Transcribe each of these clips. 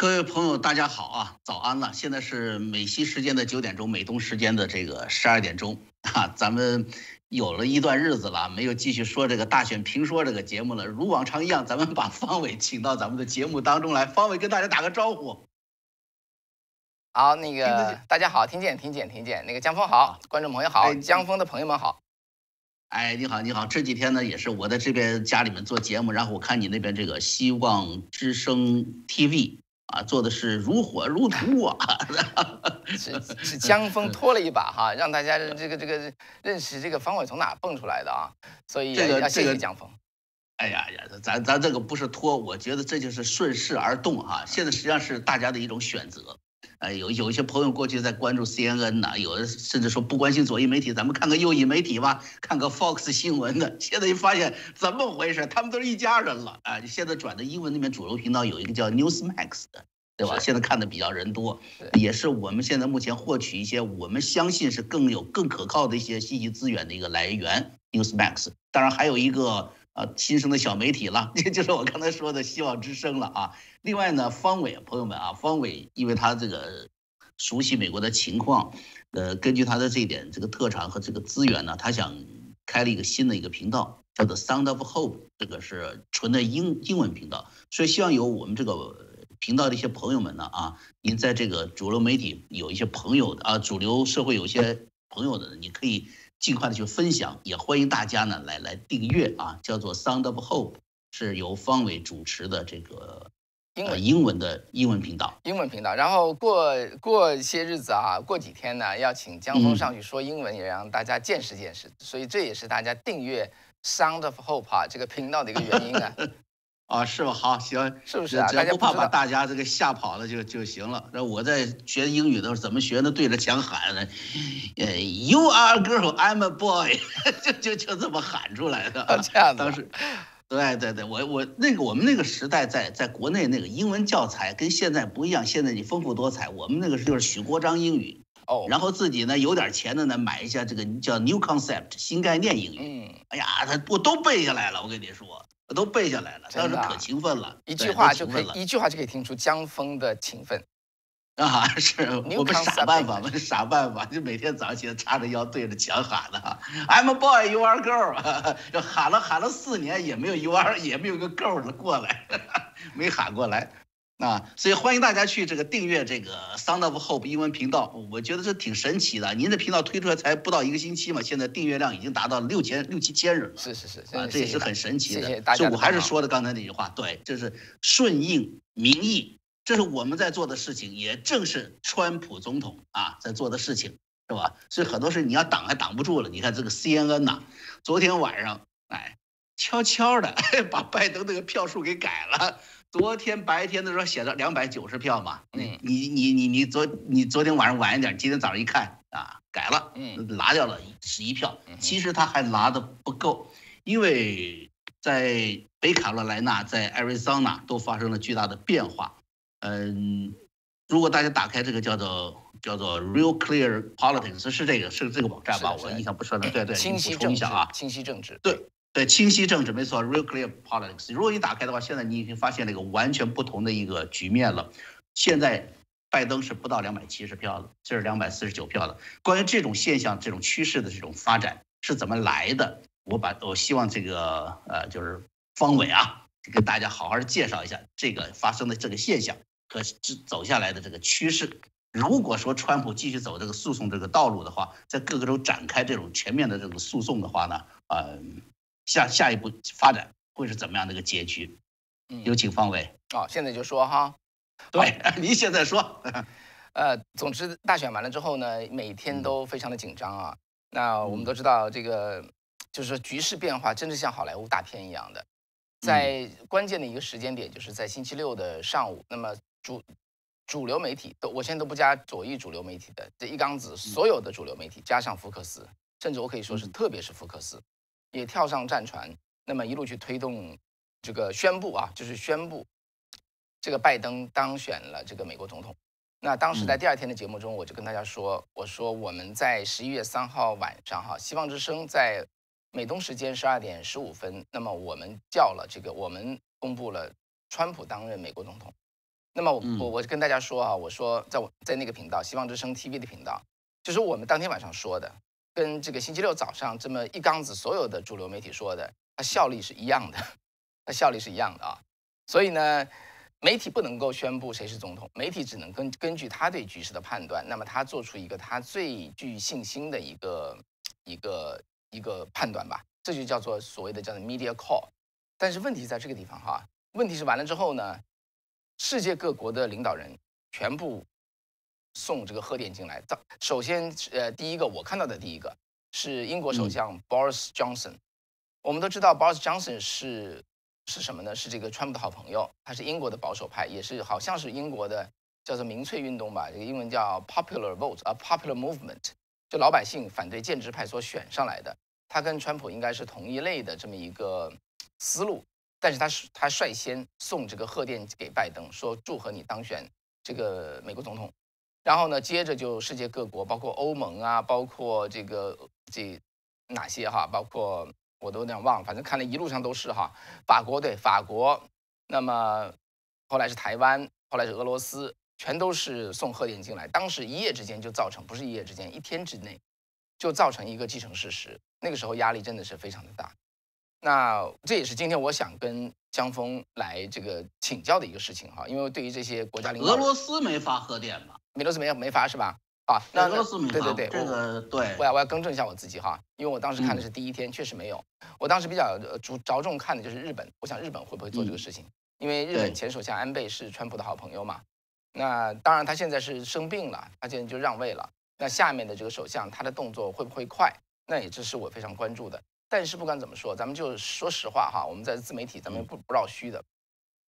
各位朋友，大家好啊，早安了！现在是美西时间的九点钟，美东时间的这个十二点钟 啊。咱们有了一段日子了，没有继续说这个大选评说这个节目了。如往常一样，咱们把方伟请到咱们的节目当中来。方伟跟大家打个招呼。好，那个大家好，听见听见听见。那个江峰好，观众朋友好，江峰的朋友们好。哎，你好，你好！这几天呢，也是我在这边家里面做节目，然后我看你那边这个希望之声 TV 啊，做的是如火如荼啊。是是江峰拖了一把哈，让大家这个这个认识这个方伟从哪蹦出来的啊，所以要谢谢江峰。哎呀呀，咱咱这个不是拖，我觉得这就是顺势而动哈。现在实际上是大家的一种选择。哎，有有一些朋友过去在关注 CNN 呢，有的甚至说不关心左翼媒体，咱们看个右翼媒体吧，看个 Fox 新闻的。现在一发现怎么回事，他们都是一家人了啊！现在转的英文那边主流频道有一个叫 Newsmax 的，对吧？现在看的比较人多，也是我们现在目前获取一些我们相信是更有更可靠的一些信息资源的一个来源。Newsmax，当然还有一个。啊，新生的小媒体了，这就是我刚才说的希望之声了啊。另外呢，方伟朋友们啊，方伟因为他这个熟悉美国的情况，呃，根据他的这一点这个特长和这个资源呢，他想开了一个新的一个频道，叫做 Sound of Hope，这个是纯的英英文频道。所以希望有我们这个频道的一些朋友们呢啊，您在这个主流媒体有一些朋友的啊，主流社会有一些朋友的，你可以。尽快的去分享，也欢迎大家呢来来订阅啊，叫做 Sound of Hope，是由方伟主持的这个英文英文的英文频道。英文频道，然后过过一些日子啊，过几天呢，要请江峰上去说英文，也让大家见识见识。所以这也是大家订阅 Sound of Hope 啊这个频道的一个原因啊。啊，是吧？好，行，是不是啊？只要不怕把大家这个吓跑了就就行了。那我在学英语的时候怎么学呢？对着墙喊呢？呃，You are a girl, I'm a boy，就就就这么喊出来的。这样的。当时，对对对，我我那个我们那个时代在在国内那个英文教材跟现在不一样，现在你丰富多彩。我们那个就是许国璋英语哦，然后自己呢有点钱的呢买一下这个叫 New Concept 新概念英语。嗯，哎呀，他我都背下来了，我跟你说。我都背下来了，当时可勤奋了，一句话就可以，一句话就可以听出江峰的勤奋 啊！是我们傻办法，我们傻办法，就每天早上起来叉着腰对着墙喊的，I'm a boy, you are girl，就 喊了喊了四年也没有 you are，也没有个 girl 的过来，没喊过来。啊，所以欢迎大家去这个订阅这个 Sound of Hope 英文频道，我觉得这挺神奇的。您的频道推出来才不到一个星期嘛，现在订阅量已经达到六千六七千人了。是是是，啊，这也是很神奇的。谢谢大家。我还是说的刚才那句话，对，这是顺应民意，这是我们在做的事情，也正是川普总统啊在做的事情，是吧？所以很多事你要挡还挡不住了。你看这个 CNN 呐，昨天晚上哎，悄悄的 把拜登那个票数给改了。昨天白天的时候写了两百九十票嘛，你你你你你昨你昨天晚上晚一点，今天早上一看啊，改了，嗯，拿掉了十一票。其实他还拿的不够，因为在北卡罗来纳、在 Arizona 都发生了巨大的变化。嗯，如果大家打开这个叫做叫做 Real Clear Politics，是这个是这个网站吧？我印象不深了。对对，清晰政治啊，清晰政治，对。对，清晰政治没错，real clear politics。如果你打开的话，现在你已经发现了一个完全不同的一个局面了。现在拜登是不到两百七十票的，这是两百四十九票的。关于这种现象、这种趋势的这种发展是怎么来的？我把我希望这个呃，就是方伟啊，给大家好好介绍一下这个发生的这个现象和走下来的这个趋势。如果说川普继续走这个诉讼这个道路的话，在各个州展开这种全面的这种诉讼的话呢，嗯。下下一步发展会是怎么样的一个结局？嗯，有请方伟。哦，现在就说哈。对，您现在说。呃，总之大选完了之后呢，每天都非常的紧张啊。那我们都知道，这个就是局势变化，真的像好莱坞大片一样的。在关键的一个时间点，就是在星期六的上午。那么主主流媒体都，我现在都不加左翼主流媒体的这一缸子，所有的主流媒体加上福克斯，甚至我可以说是特别是福克斯。也跳上战船，那么一路去推动这个宣布啊，就是宣布这个拜登当选了这个美国总统。那当时在第二天的节目中，我就跟大家说，我说我们在十一月三号晚上哈，希望之声在美东时间十二点十五分，那么我们叫了这个，我们公布了川普担任美国总统。那么我我我跟大家说啊，我说在我在那个频道希望之声 TV 的频道，就是我们当天晚上说的，跟这个星期六早上这么一缸子所有的主流媒体说的，它效力是一样的，它效力是一样的啊。所以呢，媒体不能够宣布谁是总统，媒体只能根根据他对局势的判断，那么他做出一个他最具信心的一个一个一个判断吧，这就叫做所谓的叫做 media call。但是问题在这个地方哈，问题是完了之后呢？世界各国的领导人全部送这个贺电进来。首先，呃，第一个我看到的第一个是英国首相 Boris Johnson。我们都知道 Boris Johnson 是是什么呢？是这个川普的好朋友，他是英国的保守派，也是好像是英国的叫做民粹运动吧，这个英文叫 Popular Vote 啊，Popular Movement，就老百姓反对建制派所选上来的。他跟川普应该是同一类的这么一个思路。但是他是他率先送这个贺电给拜登，说祝贺你当选这个美国总统。然后呢，接着就世界各国，包括欧盟啊，包括这个这哪些哈，包括我都有点忘了，反正看了一路上都是哈。法国对法国，那么后来是台湾，后来是俄罗斯，全都是送贺电进来。当时一夜之间就造成，不是一夜之间，一天之内就造成一个既成事实。那个时候压力真的是非常的大。那这也是今天我想跟江峰来这个请教的一个事情哈，因为对于这些国家领导，俄罗斯没发贺电吧？俄罗斯没没发是吧？啊，那俄罗斯没发。对对对，这个对。我要我要更正一下我自己哈，因为我当时看的是第一天，确实没有。我当时比较着着重看的就是日本，我想日本会不会做这个事情？因为日本前首相安倍是川普的好朋友嘛。那当然他现在是生病了，他现在就让位了。那下面的这个首相他的动作会不会快？那也这是我非常关注的。但是不管怎么说，咱们就说实话哈，我们在自媒体咱们不不绕虚的。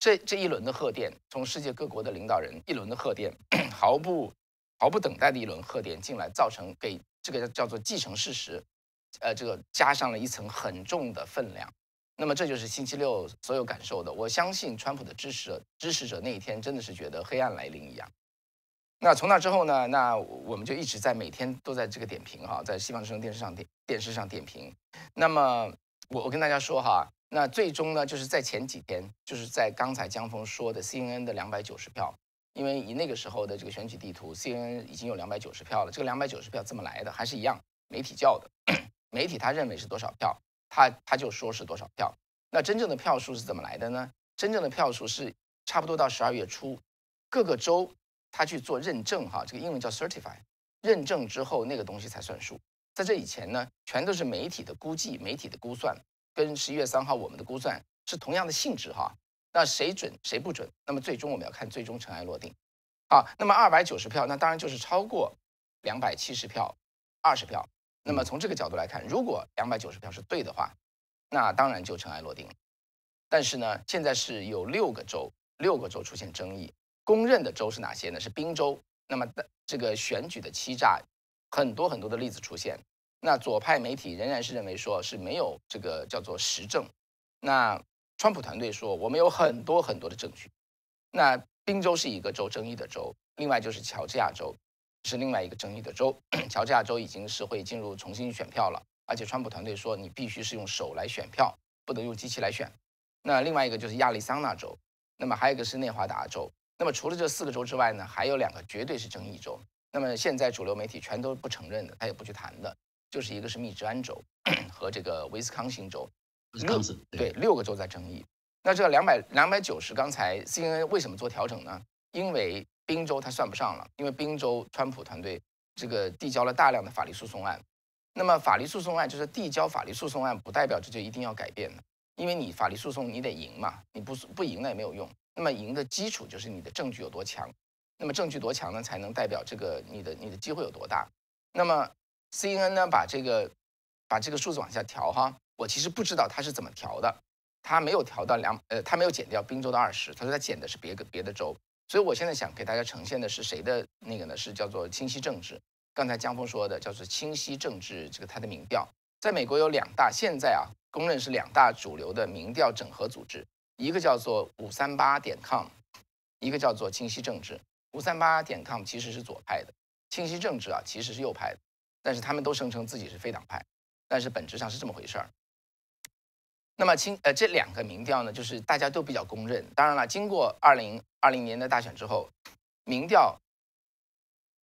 这这一轮的贺电，从世界各国的领导人一轮的贺电，毫不毫不等待的一轮贺电进来，造成给这个叫做既成事实，呃，这个加上了一层很重的分量。那么这就是星期六所有感受的。我相信川普的支持者支持者那一天真的是觉得黑暗来临一样。那从那之后呢？那我们就一直在每天都在这个点评哈，在西方之声电视上电电视上点评。那么我我跟大家说哈，那最终呢，就是在前几天，就是在刚才江峰说的 CNN 的两百九十票，因为以那个时候的这个选举地图，CNN 已经有两百九十票了。这个两百九十票怎么来的？还是一样，媒体叫的。媒体他认为是多少票，他他就说是多少票。那真正的票数是怎么来的呢？真正的票数是差不多到十二月初，各个州。他去做认证，哈，这个英文叫 certify，认证之后那个东西才算数。在这以前呢，全都是媒体的估计、媒体的估算，跟十一月三号我们的估算是同样的性质，哈。那谁准谁不准？那么最终我们要看最终尘埃落定。好，那么二百九十票，那当然就是超过两百七十票，二十票。那么从这个角度来看，如果两百九十票是对的话，那当然就尘埃落定了。但是呢，现在是有六个州，六个州出现争议。公认的州是哪些呢？是宾州。那么的这个选举的欺诈，很多很多的例子出现。那左派媒体仍然是认为说是没有这个叫做实证。那川普团队说我们有很多很多的证据。那宾州是一个州争议的州，另外就是乔治亚州是另外一个争议的州。乔治亚州已经是会进入重新选票了，而且川普团队说你必须是用手来选票，不能用机器来选。那另外一个就是亚利桑那州，那么还有一个是内华达州。那么除了这四个州之外呢，还有两个绝对是争议州。那么现在主流媒体全都不承认的，他也不去谈的，就是一个是密执安州和这个威斯康星州。六对六个州在争议。那这两百两百九十，刚才 CNN 为什么做调整呢？因为宾州它算不上了，因为宾州川普团队这个递交了大量的法律诉讼案。那么法律诉讼案就是递交法律诉讼案，不代表这就一定要改变的，因为你法律诉讼你得赢嘛，你不不赢那也没有用。那么赢的基础就是你的证据有多强，那么证据多强呢，才能代表这个你的你的机会有多大。那么 C N N 呢，把这个把这个数字往下调哈，我其实不知道他是怎么调的，他没有调到两呃，他没有减掉宾州的二十，他说他减的是别个别的州。所以我现在想给大家呈现的是谁的那个呢？是叫做清晰政治。刚才江峰说的叫做清晰政治，这个他的民调，在美国有两大，现在啊公认是两大主流的民调整合组织。一个叫做五三八点 com，一个叫做清晰政治。五三八点 com 其实是左派的，清晰政治啊其实是右派的，但是他们都声称自己是非党派，但是本质上是这么回事儿。那么清呃这两个民调呢，就是大家都比较公认。当然了，经过二零二零年的大选之后，民调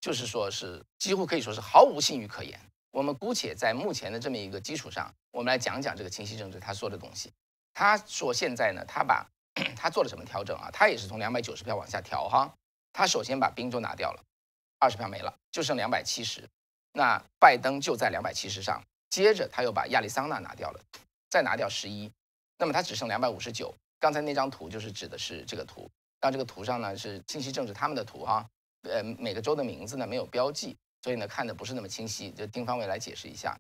就是说是几乎可以说是毫无信誉可言。我们姑且在目前的这么一个基础上，我们来讲讲这个清晰政治他说的东西。他说现在呢，他把 他做了什么调整啊？他也是从两百九十票往下调哈。他首先把宾州拿掉了，二十票没了，就剩两百七十。那拜登就在两百七十上。接着他又把亚利桑那拿掉了，再拿掉十一，那么他只剩两百五十九。刚才那张图就是指的是这个图，那这个图上呢是清晰政治他们的图哈，呃每个州的名字呢没有标记，所以呢看的不是那么清晰，就丁方伟来解释一下。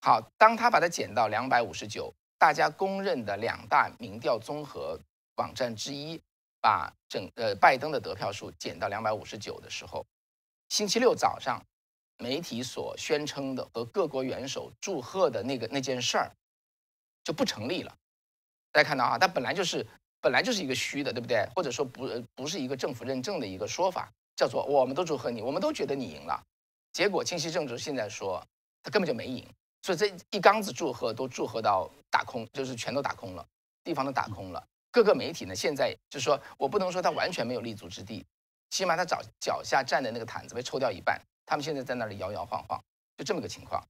好，当他把它减到两百五十九，大家公认的两大民调综合网站之一，把整呃拜登的得票数减到两百五十九的时候，星期六早上。媒体所宣称的和各国元首祝贺的那个那件事儿，就不成立了。大家看到啊，它本来就是本来就是一个虚的，对不对？或者说不不是一个政府认证的一个说法，叫做我们都祝贺你，我们都觉得你赢了。结果清晰政治现在说他根本就没赢，所以这一缸子祝贺都祝贺到打空，就是全都打空了，地方都打空了。各个媒体呢，现在就是说我不能说他完全没有立足之地，起码他脚脚下站的那个毯子被抽掉一半。他们现在在那里摇摇晃晃，就这么个情况。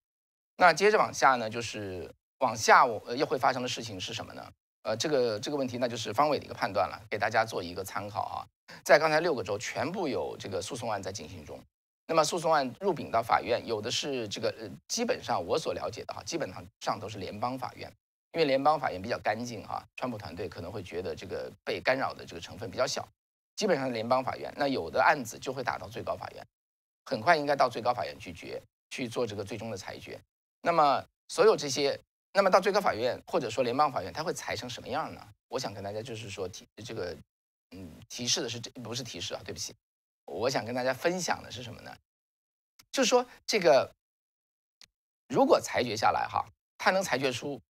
那接着往下呢，就是往下我又会发生的事情是什么呢？呃，这个这个问题那就是方伟的一个判断了，给大家做一个参考啊。在刚才六个州全部有这个诉讼案在进行中，那么诉讼案入禀到法院，有的是这个呃，基本上我所了解的哈，基本上上都是联邦法院，因为联邦法院比较干净哈，川普团队可能会觉得这个被干扰的这个成分比较小，基本上联邦法院。那有的案子就会打到最高法院。很快应该到最高法院去决去做这个最终的裁决。那么所有这些，那么到最高法院或者说联邦法院，它会裁成什么样呢？我想跟大家就是说提这个，嗯，提示的是这不是提示啊，对不起，我想跟大家分享的是什么呢？就是说这个如果裁决下来哈，他能裁决出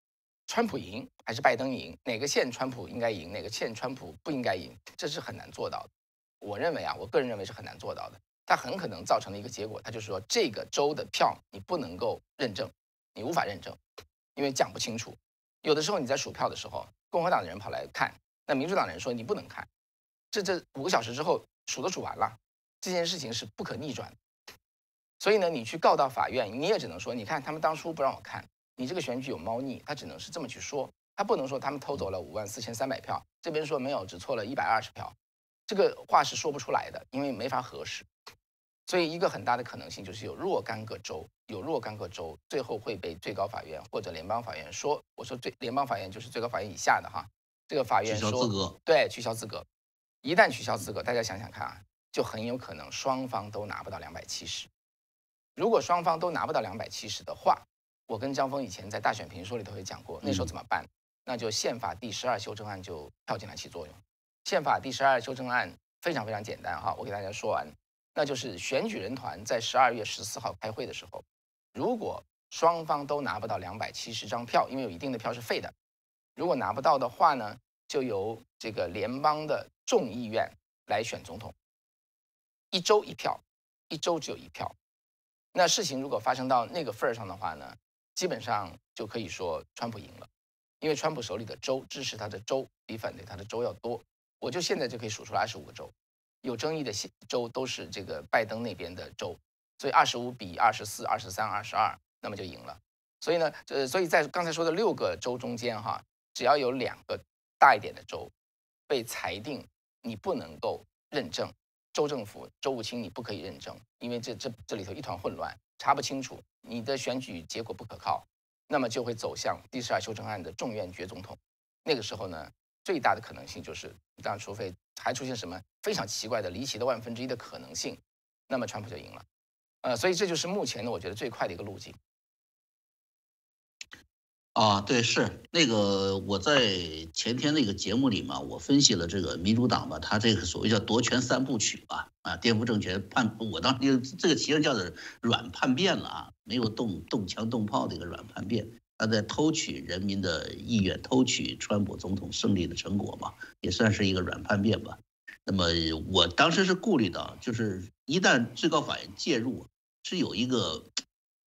川普赢还是拜登赢，哪个县川普应该赢，哪个县川普不应该赢，这是很难做到的。我认为啊，我个人认为是很难做到的。它很可能造成的一个结果，它就是说这个州的票你不能够认证，你无法认证，因为讲不清楚。有的时候你在数票的时候，共和党的人跑来看，那民主党的人说你不能看。这这五个小时之后数都数完了，这件事情是不可逆转。所以呢，你去告到法院，你也只能说，你看他们当初不让我看，你这个选举有猫腻，他只能是这么去说，他不能说他们偷走了五万四千三百票，这边说没有，只错了一百二十票。这个话是说不出来的，因为没法核实，所以一个很大的可能性就是有若干个州，有若干个州最后会被最高法院或者联邦法院说，我说最联邦法院就是最高法院以下的哈，这个法院说对取消资格，一旦取消资格，大家想想看啊，就很有可能双方都拿不到两百七十。如果双方都拿不到两百七十的话，我跟张峰以前在大选评说里头也讲过，那时候怎么办？那就宪法第十二修正案就跳进来起作用。宪法第十二修正案非常非常简单哈，我给大家说完，那就是选举人团在十二月十四号开会的时候，如果双方都拿不到两百七十张票，因为有一定的票是废的，如果拿不到的话呢，就由这个联邦的众议院来选总统，一周一票，一周只有一票。那事情如果发生到那个份儿上的话呢，基本上就可以说川普赢了，因为川普手里的州支持他的州比反对他的州要多。我就现在就可以数出来二十五个州，有争议的州都是这个拜登那边的州，所以二十五比二十四、二十三、二十二，那么就赢了。所以呢，呃，所以在刚才说的六个州中间哈，只要有两个大一点的州被裁定你不能够认证，州政府、州务卿你不可以认证，因为这这这里头一团混乱，查不清楚，你的选举结果不可靠，那么就会走向第十二修正案的众院决总统。那个时候呢？最大的可能性就是，当然，除非还出现什么非常奇怪的、离奇的万分之一的可能性，那么川普就赢了。呃，所以这就是目前呢，我觉得最快的一个路径。啊，对，是那个我在前天那个节目里嘛，我分析了这个民主党吧，他这个所谓叫夺权三部曲吧，啊，颠覆政权叛，我当时这个其实叫做软叛变了啊，没有动动枪动炮的一个软叛变。他在偷取人民的意愿，偷取川普总统胜利的成果嘛，也算是一个软叛变吧。那么我当时是顾虑到，就是一旦最高法院介入，是有一个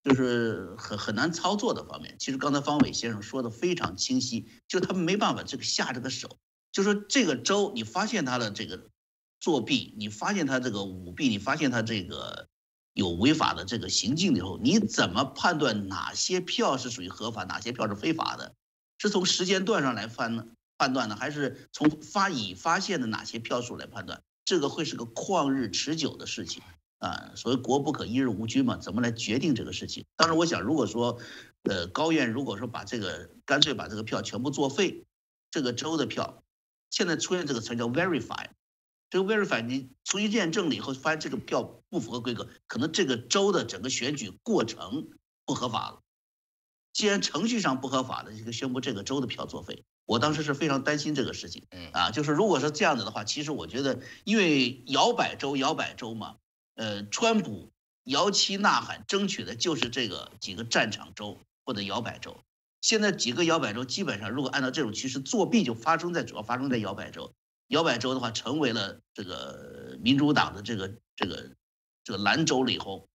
就是很很难操作的方面。其实刚才方伟先生说的非常清晰，就是他们没办法这个下这个手，就说这个州你发现他的这个作弊，你发现他这个舞弊，你发现他这个有违法的这个行径以后，你怎么判断哪些票是属于合法，哪些票是非法的？是从时间段上来判呢？判断呢，还是从发已发现的哪些票数来判断？这个会是个旷日持久的事情啊！所谓国不可一日无君嘛，怎么来决定这个事情？当然，我想，如果说，呃，高院如果说把这个干脆把这个票全部作废，这个州的票，现在出现这个词叫 verify，这个 verify 你重新验证了以后，发现这个票不符合规格，可能这个州的整个选举过程不合法了。既然程序上不合法的，这个宣布这个州的票作废。我当时是非常担心这个事情，嗯啊，就是如果是这样子的话，其实我觉得，因为摇摆州摇摆州嘛，呃，川普摇旗呐喊争取的就是这个几个战场州或者摇摆州。现在几个摇摆州基本上，如果按照这种趋势，作弊就发生在主要发生在摇摆州。摇摆州的话，成为了这个民主党的这个这个这个蓝州了以后，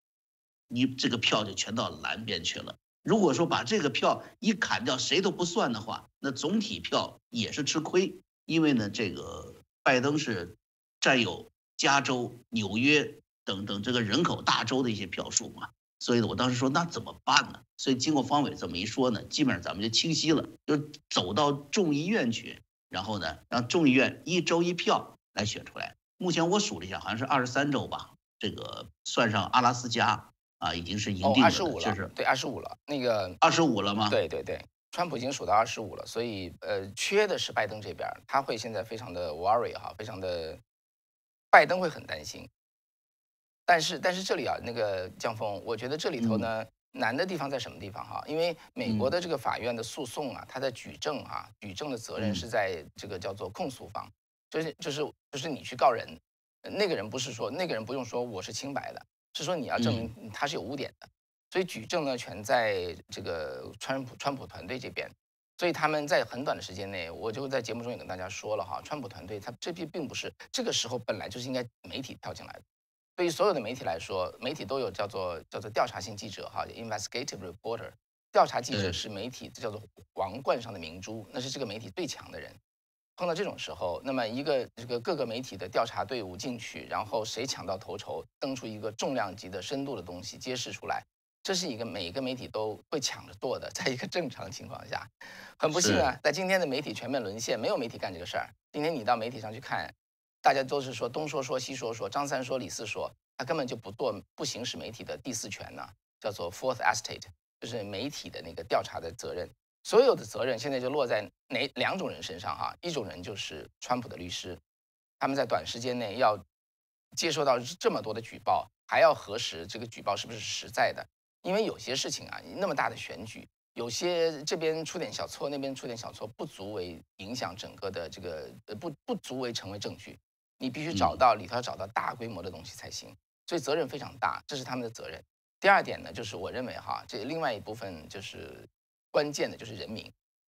你这个票就全到蓝边去了。如果说把这个票一砍掉，谁都不算的话，那总体票也是吃亏。因为呢，这个拜登是占有加州、纽约等等这个人口大州的一些票数嘛，所以呢，我当时说那怎么办呢？所以经过方伟这么一说呢，基本上咱们就清晰了，就走到众议院去，然后呢，让众议院一周一票来选出来。目前我数了一下，好像是二十三州吧，这个算上阿拉斯加。啊，已经是赢定了，就是对二十五了。那个二十五了吗？对对对，川普已经数到二十五了，所以呃，缺的是拜登这边，他会现在非常的 worry 哈，非常的，拜登会很担心。但是但是这里啊，那个江峰，我觉得这里头呢难的地方在什么地方哈？因为美国的这个法院的诉讼啊，他在举证啊，举证的责任是在这个叫做控诉方，就是就是就是你去告人，那个人不是说那个人不用说我是清白的。是说你要证明他是有污点的，所以举证呢全在这个川普川普团队这边，所以他们在很短的时间内，我就在节目中也跟大家说了哈，川普团队他这批并不是这个时候本来就是应该媒体跳进来的，对于所有的媒体来说，媒体都有叫做叫做调查性记者哈，investigative reporter，调查记者是媒体这叫做王冠上的明珠，那是这个媒体最强的人。碰到这种时候，那么一个这个各个媒体的调查队伍进去，然后谁抢到头筹，登出一个重量级的深度的东西，揭示出来，这是一个每一个媒体都会抢着做的。在一个正常情况下，很不幸啊，在今天的媒体全面沦陷，没有媒体干这个事儿。今天你到媒体上去看，大家都是说东说说西说说，张三说李四说，他根本就不做不行使媒体的第四权呢，叫做 fourth estate，就是媒体的那个调查的责任。所有的责任现在就落在哪两种人身上哈？一种人就是川普的律师，他们在短时间内要接收到这么多的举报，还要核实这个举报是不是实在的。因为有些事情啊，那么大的选举，有些这边出点小错，那边出点小错，不足为影响整个的这个呃不不足为成为证据。你必须找到里头要找到大规模的东西才行，所以责任非常大，这是他们的责任。第二点呢，就是我认为哈，这另外一部分就是。关键的就是人民，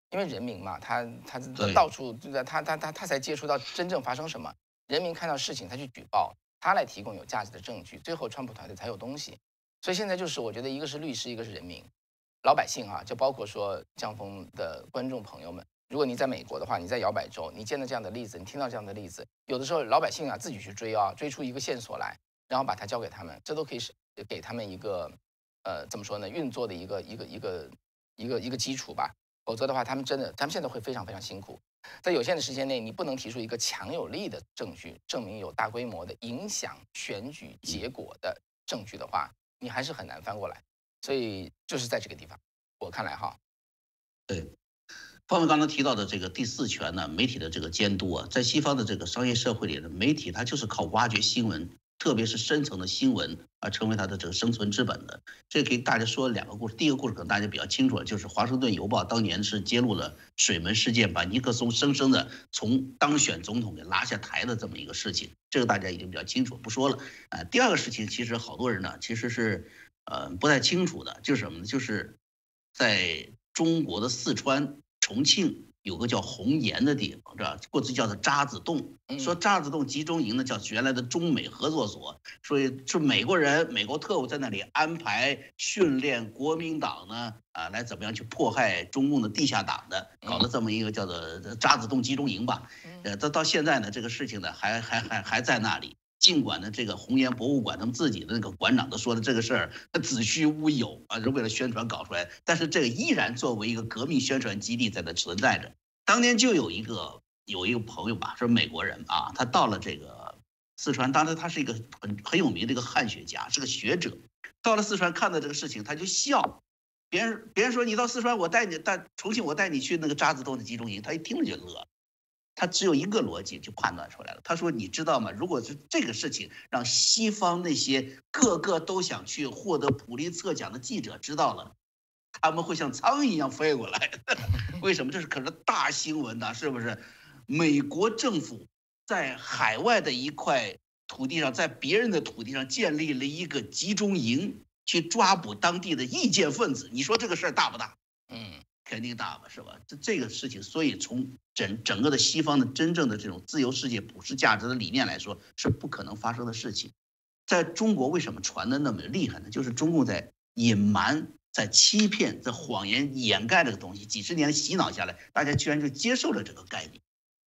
因为人民嘛，他他到处在他他他他才接触到真正发生什么，人民看到事情他去举报，他来提供有价值的证据，最后川普团队才有东西。所以现在就是我觉得一个是律师，一个是人民，老百姓啊，就包括说江峰的观众朋友们，如果你在美国的话，你在摇摆州，你见到这样的例子，你听到这样的例子，有的时候老百姓啊自己去追啊，追出一个线索来，然后把它交给他们，这都可以是给他们一个呃怎么说呢，运作的一个一个一个。一个一个基础吧，否则的话，他们真的，他们现在会非常非常辛苦。在有限的时间内，你不能提出一个强有力的证据，证明有大规模的影响选举结果的证据的话，你还是很难翻过来。所以就是在这个地方，我看来哈，对，方文刚才提到的这个第四权呢，媒体的这个监督啊，在西方的这个商业社会里的媒体，它就是靠挖掘新闻。特别是深层的新闻而成为它的这个生存之本的，这给大家说两个故事。第一个故事可能大家比较清楚，就是《华盛顿邮报》当年是揭露了水门事件，把尼克松生生的从当选总统给拉下台的这么一个事情，这个大家已经比较清楚，不说了。啊，第二个事情其实好多人呢其实是呃不太清楚的，就是什么呢？就是在中国的四川、重庆有个叫红岩的地方，知道过去叫做渣滓洞。说渣滓洞集中营呢，叫原来的中美合作所，所以是美国人、美国特务在那里安排训练国民党呢，啊，来怎么样去迫害中共的地下党的，搞了这么一个叫做渣滓洞集中营吧。呃，到到现在呢，这个事情呢，还还还还在那里。尽管呢，这个红岩博物馆他们自己的那个馆长都说的这个事儿，他子虚乌有啊，是为了宣传搞出来。但是这个依然作为一个革命宣传基地在那存在着。当年就有一个有一个朋友吧，是美国人啊，他到了这个四川，当时他是一个很很有名的一个汉学家，是个学者。到了四川看到这个事情，他就笑。别人别人说你到四川，我带你带重庆，我带你去那个渣滓洞的集中营，他一听就乐。他只有一个逻辑就判断出来了。他说：“你知道吗？如果是这个事情让西方那些个个都想去获得普利策奖的记者知道了，他们会像苍蝇一样飞过来。为什么？这是可是大新闻呐，是不是？美国政府在海外的一块土地上，在别人的土地上建立了一个集中营，去抓捕当地的意见分子。你说这个事儿大不大？嗯。”肯定大吧，是吧？这这个事情，所以从整整个的西方的真正的这种自由世界、普世价值的理念来说，是不可能发生的事情。在中国，为什么传的那么厉害呢？就是中共在隐瞒、在欺骗、在谎言掩盖这个东西，几十年的洗脑下来，大家居然就接受了这个概念。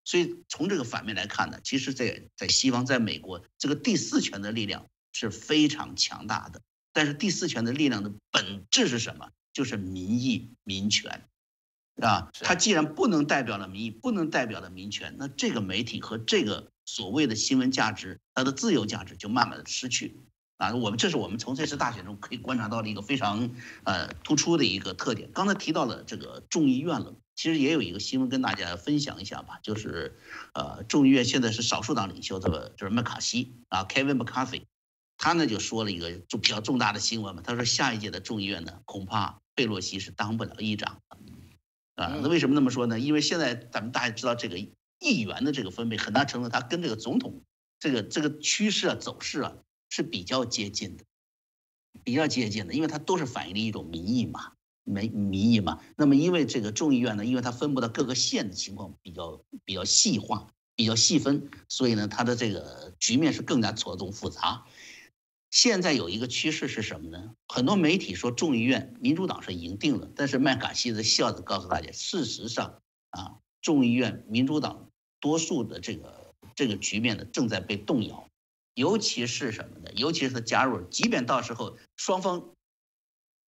所以从这个反面来看呢，其实，在在西方，在美国，这个第四权的力量是非常强大的。但是第四权的力量的本质是什么？就是民意、民权。啊，他既然不能代表了民意，不能代表了民权，那这个媒体和这个所谓的新闻价值，它的自由价值就慢慢的失去。啊，我们这是我们从这次大选中可以观察到的一个非常呃突出的一个特点。刚才提到了这个众议院了，其实也有一个新闻跟大家分享一下吧，就是呃众议院现在是少数党领袖，这个就是麦卡锡啊，Kevin McCarthy，他呢就说了一个就比较重大的新闻嘛，他说下一届的众议院呢，恐怕贝洛西是当不了议长。啊，那为什么那么说呢？因为现在咱们大家知道，这个议员的这个分配，很大程度它跟这个总统这个这个趋势啊、走势啊是比较接近的，比较接近的，因为它都是反映的一种民意嘛，民民意嘛。那么因为这个众议院呢，因为它分布到各个县的情况比较比较细化、比较细分，所以呢，它的这个局面是更加错综复杂。现在有一个趋势是什么呢？很多媒体说众议院民主党是赢定了，但是麦卡锡的笑着告诉大家，事实上啊，众议院民主党多数的这个这个局面呢正在被动摇，尤其是什么呢？尤其是他加入，即便到时候双方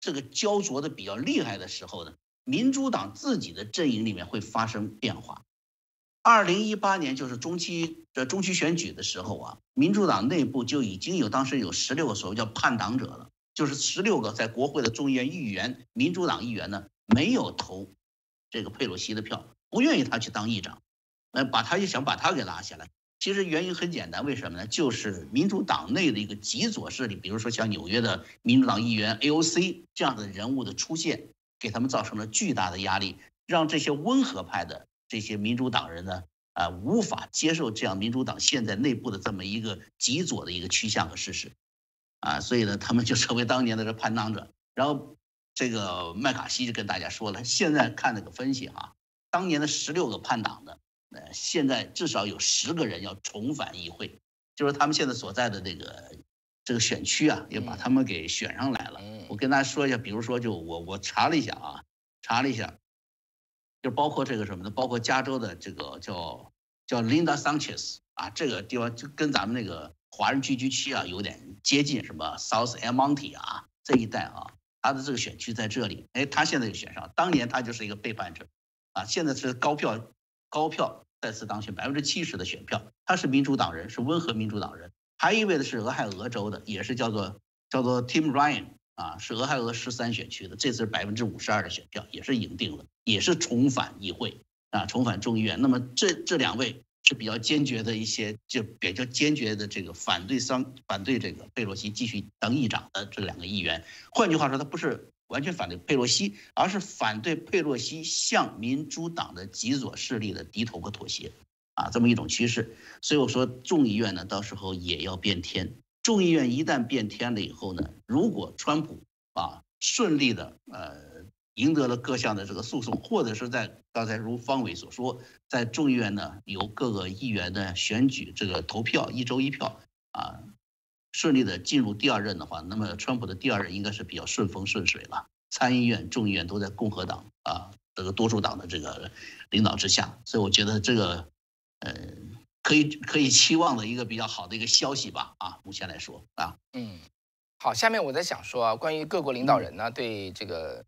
这个焦灼的比较厉害的时候呢，民主党自己的阵营里面会发生变化。二零一八年就是中期的中期选举的时候啊，民主党内部就已经有当时有十六个所谓叫叛党者了，就是十六个在国会的众议院议员，民主党议员呢没有投这个佩洛西的票，不愿意他去当议长，那，把他就想把他给拉下来。其实原因很简单，为什么呢？就是民主党内的一个极左势力，比如说像纽约的民主党议员 AOC 这样的人物的出现，给他们造成了巨大的压力，让这些温和派的。这些民主党人呢，啊，无法接受这样民主党现在内部的这么一个极左的一个趋向和事实，啊，所以呢，他们就成为当年的这叛党者。然后，这个麦卡锡就跟大家说了，现在看那个分析啊，当年的十六个叛党的，呃，现在至少有十个人要重返议会，就是他们现在所在的这个这个选区啊，也把他们给选上来了。我跟大家说一下，比如说，就我我查了一下啊，查了一下。就包括这个什么呢？包括加州的这个叫叫 Linda Sanchez 啊，这个地方就跟咱们那个华人聚居区啊有点接近，什么 South El Monte 啊这一带啊，他的这个选区在这里，哎，他现在就选上，当年他就是一个背叛者，啊，现在是高票高票再次当选，百分之七十的选票，他是民主党人，是温和民主党人，还一位的是俄亥俄州的，也是叫做叫做 Tim Ryan。啊，是俄亥俄十三选区的，这次是百分之五十二的选票，也是赢定了，也是重返议会啊，重返众议院。那么这这两位是比较坚决的一些，就比较坚决的这个反对桑反对这个佩洛西继续当议长的这两个议员。换句话说，他不是完全反对佩洛西，而是反对佩洛西向民主党的极左势力的低头和妥协啊，这么一种趋势。所以我说众议院呢，到时候也要变天。众议院一旦变天了以后呢，如果川普啊顺利的呃赢得了各项的这个诉讼，或者是在刚才如方伟所说，在众议院呢由各个议员的选举这个投票一周一票啊，顺利的进入第二任的话，那么川普的第二任应该是比较顺风顺水了。参议院、众议院都在共和党啊这个多数党的这个领导之下，所以我觉得这个呃可以可以期望的一个比较好的一个消息吧啊，目前来说啊，嗯，好，下面我在想说啊，关于各国领导人呢对这个。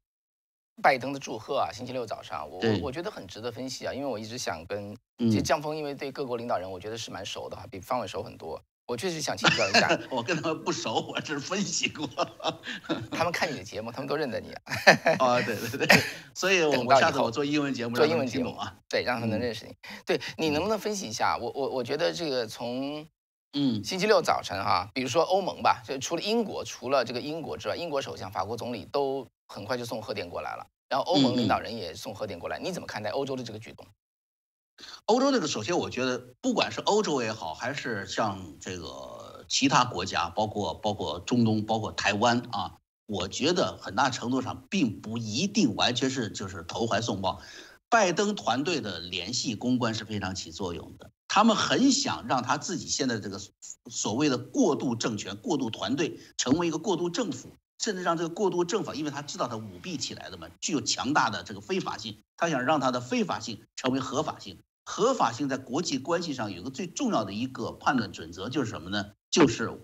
拜登的祝贺啊，星期六早上，我我我觉得很值得分析啊，因为我一直想跟，其实江峰因为对各国领导人，我觉得是蛮熟的哈，比方伟熟很多。我确实想请教一下，我跟他们不熟，我只是分析过。他们看你的节目，他们都认得你啊。啊，对对对，所以 我下次我做英文节目，做英文节目啊，对，让他们能认识你。对你能不能分析一下？我我我觉得这个从，嗯，星期六早晨哈，比如说欧盟吧，就除了英国，除了这个英国之外，英国首相、法国总理都。很快就送贺电过来了，然后欧盟领导人也送贺电过来，你怎么看待欧洲的这个举动？欧洲这个，首先我觉得，不管是欧洲也好，还是像这个其他国家，包括包括中东，包括台湾啊，我觉得很大程度上并不一定完全是就是投怀送抱。拜登团队的联系公关是非常起作用的，他们很想让他自己现在这个所谓的过渡政权、过渡团队成为一个过渡政府。甚至让这个过渡政法，因为他知道他舞弊起来的嘛，具有强大的这个非法性，他想让他的非法性成为合法性。合法性在国际关系上有个最重要的一个判断准则，就是什么呢？就是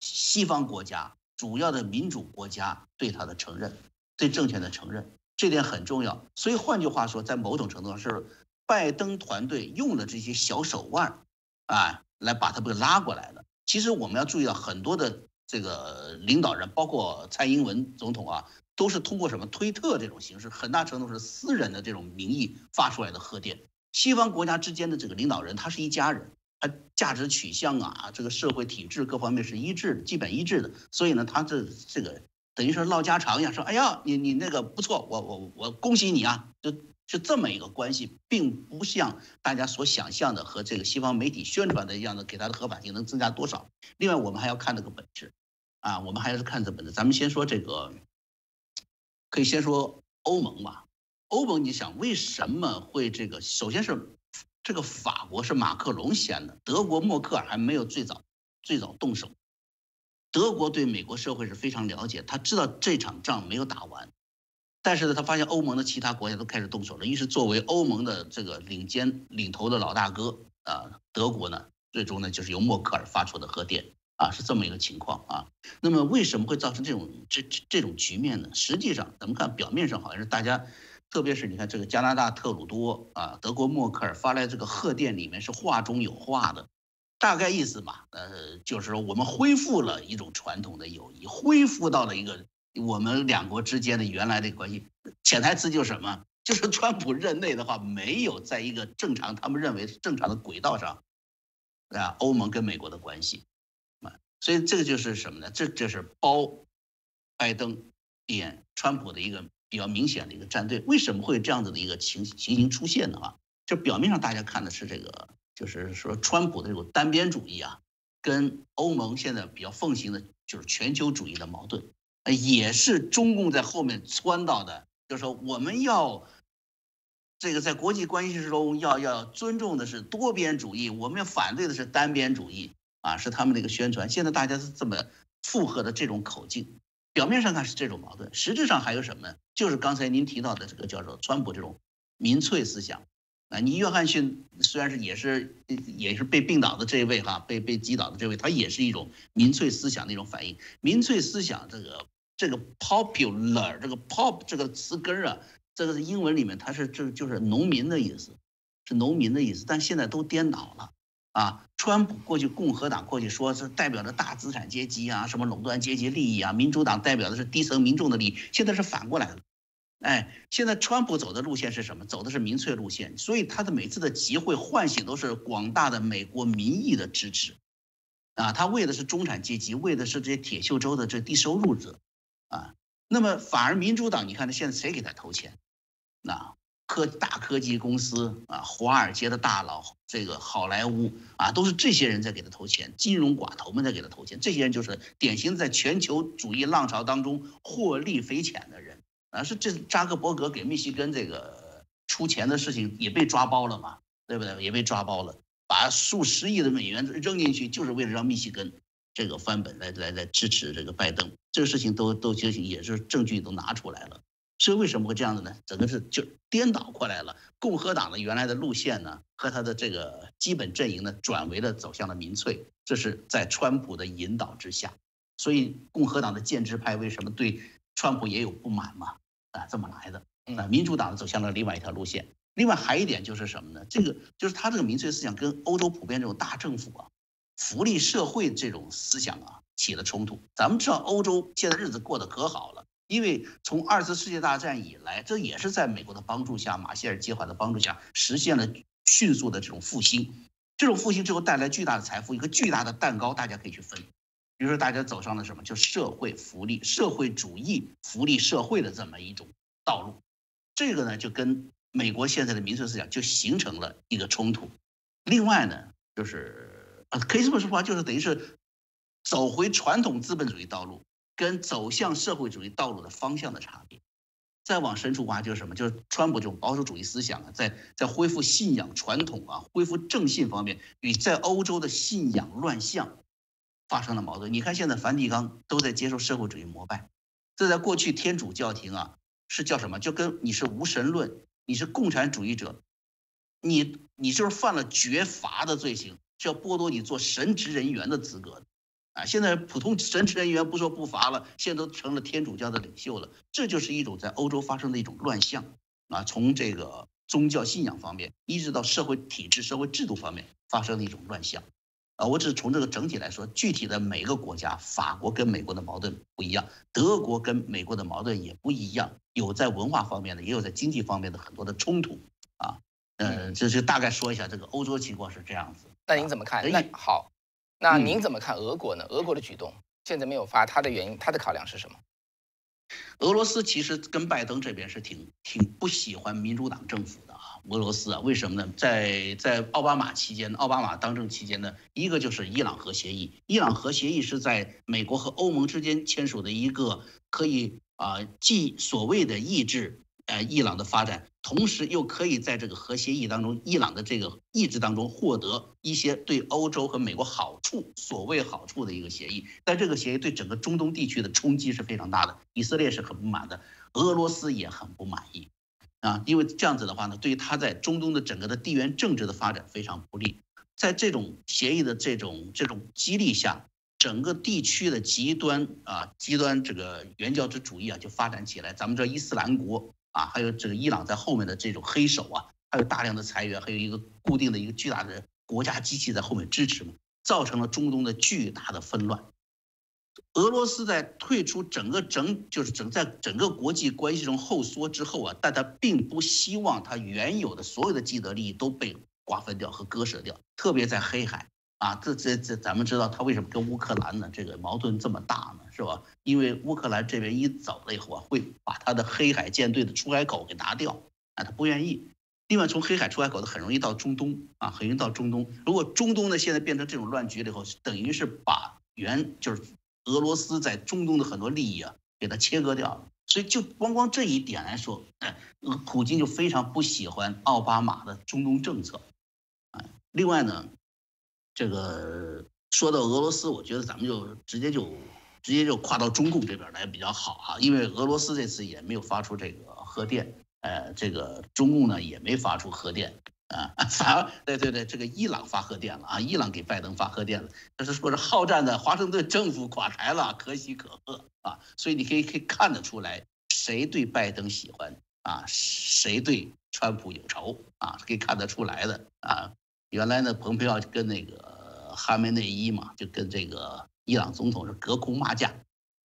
西方国家主要的民主国家对他的承认，对政权的承认，这点很重要。所以换句话说，在某种程度上是拜登团队用了这些小手腕，啊，来把他给拉过来的。其实我们要注意到很多的。这个领导人，包括蔡英文总统啊，都是通过什么推特这种形式，很大程度是私人的这种名义发出来的贺电。西方国家之间的这个领导人，他是一家人，他价值取向啊，这个社会体制各方面是一致的，基本一致的。所以呢，他这这个等于说唠家常一样，说，哎呀，你你那个不错，我我我恭喜你啊，就是这么一个关系，并不像大家所想象的和这个西方媒体宣传的一样的，给他的合法性能增加多少。另外，我们还要看这个本质。啊，我们还是看怎么的。咱们先说这个，可以先说欧盟吧。欧盟，你想为什么会这个？首先是这个法国是马克龙先的，德国默克尔还没有最早最早动手。德国对美国社会是非常了解，他知道这场仗没有打完，但是呢，他发现欧盟的其他国家都开始动手了。于是作为欧盟的这个领尖领头的老大哥啊，德国呢，最终呢就是由默克尔发出的贺电。啊，是这么一个情况啊。那么为什么会造成这种这这种局面呢？实际上，咱们看表面上好像是大家，特别是你看这个加拿大特鲁多啊，德国默克尔发来这个贺电，里面是话中有话的，大概意思嘛，呃，就是说我们恢复了一种传统的友谊，恢复到了一个我们两国之间的原来的关系。潜台词就是什么？就是川普任内的话，没有在一个正常他们认为正常的轨道上，啊，欧盟跟美国的关系。所以这个就是什么呢？这这是包拜登点川普的一个比较明显的一个战队。为什么会有这样子的一个情情形出现呢？啊，就表面上大家看的是这个，就是说川普的这种单边主义啊，跟欧盟现在比较奉行的就是全球主义的矛盾，也是中共在后面撺到的，就是说我们要这个在国际关系之中要要尊重的是多边主义，我们要反对的是单边主义。啊，是他们的一个宣传。现在大家是这么附和的这种口径，表面上看是这种矛盾，实质上还有什么？就是刚才您提到的这个叫做川普这种民粹思想。啊，你约翰逊虽然是也是也是被病倒的这一位哈，被被击倒的这位，他也是一种民粹思想的一种反应。民粹思想这个这个 popular 这个 pop 这个词根啊，这个是英文里面它是这就是农民的意思，是农民的意思，但现在都颠倒了。啊，川普过去，共和党过去说是代表着大资产阶级啊，什么垄断阶级利益啊，民主党代表的是低层民众的利益，现在是反过来了。哎，现在川普走的路线是什么？走的是民粹路线，所以他的每次的集会唤醒都是广大的美国民意的支持。啊，他为的是中产阶级，为的是这些铁锈州的这低收入者。啊，那么反而民主党，你看他现在谁给他投钱？那？科大科技公司啊，华尔街的大佬，这个好莱坞啊，都是这些人在给他投钱，金融寡头们在给他投钱，这些人就是典型在全球主义浪潮当中获利匪浅的人啊，是这扎克伯格给密西根这个出钱的事情也被抓包了嘛，对不对？也被抓包了，把数十亿的美元扔进去，就是为了让密西根这个翻本来来来支持这个拜登，这个事情都都其实也是证据都拿出来了。所以为什么会这样子呢？整个是就颠倒过来了。共和党的原来的路线呢，和他的这个基本阵营呢，转为了走向了民粹。这是在川普的引导之下。所以共和党的建制派为什么对川普也有不满嘛？啊，这么来的。啊，民主党走向了另外一条路线。另外还一点就是什么呢？这个就是他这个民粹思想跟欧洲普遍这种大政府啊、福利社会这种思想啊起了冲突。咱们知道欧洲现在日子过得可好了。因为从二次世界大战以来，这也是在美国的帮助下，马歇尔计划的帮助下，实现了迅速的这种复兴。这种复兴之后带来巨大的财富，一个巨大的蛋糕，大家可以去分。比如说，大家走上了什么，就社会福利、社会主义福利社会的这么一种道路。这个呢，就跟美国现在的民粹思想就形成了一个冲突。另外呢，就是呃可以这么说吧，就是等于是走回传统资本主义道路。跟走向社会主义道路的方向的差别，再往深处挖就是什么？就是川普这种保守主义思想啊，在在恢复信仰传统啊，恢复正信方面，与在欧洲的信仰乱象发生了矛盾。你看现在梵蒂冈都在接受社会主义膜拜，这在过去天主教廷啊是叫什么？就跟你是无神论，你是共产主义者，你你就是犯了绝罚的罪行，是要剥夺你做神职人员的资格。啊，现在普通神职人员不说不罚了，现在都成了天主教的领袖了。这就是一种在欧洲发生的一种乱象啊，从这个宗教信仰方面，一直到社会体制、社会制度方面发生的一种乱象。啊，我只是从这个整体来说，具体的每个国家，法国跟美国的矛盾不一样，德国跟美国的矛盾也不一样，有在文化方面的，也有在经济方面的很多的冲突啊。嗯，这是大概说一下这个欧洲情况是这样子。那您怎么看？那好。那您怎么看俄国呢？俄国的举动现在没有发，它的原因，它的考量是什么？俄罗斯其实跟拜登这边是挺挺不喜欢民主党政府的啊。俄罗斯啊，为什么呢？在在奥巴马期间，奥巴马当政期间呢，一个就是伊朗核协议，伊朗核协议是在美国和欧盟之间签署的一个可以啊，既所谓的抑制。呃，伊朗的发展，同时又可以在这个核协议当中，伊朗的这个意志当中获得一些对欧洲和美国好处，所谓好处的一个协议。但这个协议对整个中东地区的冲击是非常大的，以色列是很不满的，俄罗斯也很不满意，啊，因为这样子的话呢，对于他在中东的整个的地缘政治的发展非常不利。在这种协议的这种这种激励下，整个地区的极端啊，极端这个原教旨主义啊就发展起来。咱们知道伊斯兰国。啊，还有这个伊朗在后面的这种黑手啊，还有大量的裁员，还有一个固定的一个巨大的国家机器在后面支持嘛，造成了中东的巨大的纷乱。俄罗斯在退出整个整就是整在整个国际关系中后缩之后啊，但他并不希望他原有的所有的既得利益都被瓜分掉和割舍掉，特别在黑海。啊，这这这，咱们知道他为什么跟乌克兰呢？这个矛盾这么大呢，是吧？因为乌克兰这边一走了以后啊，会把他的黑海舰队的出海口给拿掉，啊，他不愿意。另外，从黑海出海口的很容易到中东啊，很容易到中东。如果中东呢现在变成这种乱局了以后，等于是把原就是俄罗斯在中东的很多利益啊，给它切割掉了。所以就光光这一点来说，哎，普京就非常不喜欢奥巴马的中东政策，啊，另外呢。这个说到俄罗斯，我觉得咱们就直接就直接就跨到中共这边来比较好哈，因为俄罗斯这次也没有发出这个核电，呃，这个中共呢也没发出核电啊，反而对对对，这个伊朗发核电了啊，伊朗给拜登发核电了，但是说是好战的华盛顿政府垮台了，可喜可贺啊，所以你可以可以看得出来，谁对拜登喜欢啊，谁对川普有仇啊，可以看得出来的啊。原来呢，蓬佩奥就跟那个哈梅内伊嘛，就跟这个伊朗总统是隔空骂架。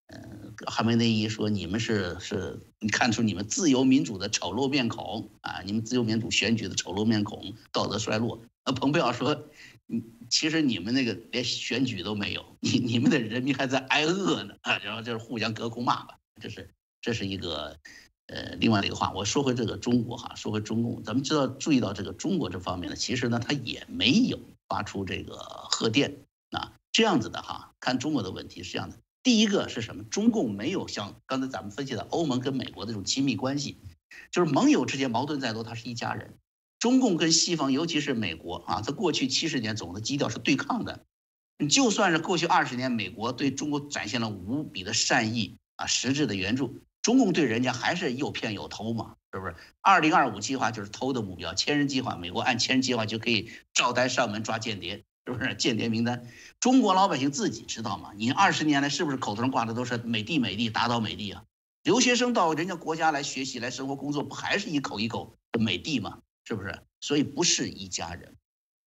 嗯，哈梅内伊说：“你们是是，你看出你们自由民主的丑陋面孔啊，你们自由民主选举的丑陋面孔，道德衰落。”那蓬佩奥说：“你其实你们那个连选举都没有，你你们的人民还在挨饿呢啊！”然后就是互相隔空骂吧，这是这是一个。呃，另外的一个话，我说回这个中国哈，说回中共，咱们知道注意到这个中国这方面呢，其实呢，它也没有发出这个贺电啊，这样子的哈，看中国的问题是这样的，第一个是什么？中共没有像刚才咱们分析的欧盟跟美国这种亲密关系，就是盟友之间矛盾再多，他是一家人。中共跟西方，尤其是美国啊，在过去七十年总的基调是对抗的。你就算是过去二十年，美国对中国展现了无比的善意啊，实质的援助，中共对人家还是又骗又偷嘛，是不是？二零二五计划就是偷的目标，千人计划，美国按千人计划就可以照单上门抓间谍，是不是？间谍名单，中国老百姓自己知道吗？你二十年来是不是口头上挂的都是美帝美帝打倒美帝啊？留学生到人家国家来学习来生活工作，不还是一口一口的美帝吗？是不是？所以不是一家人。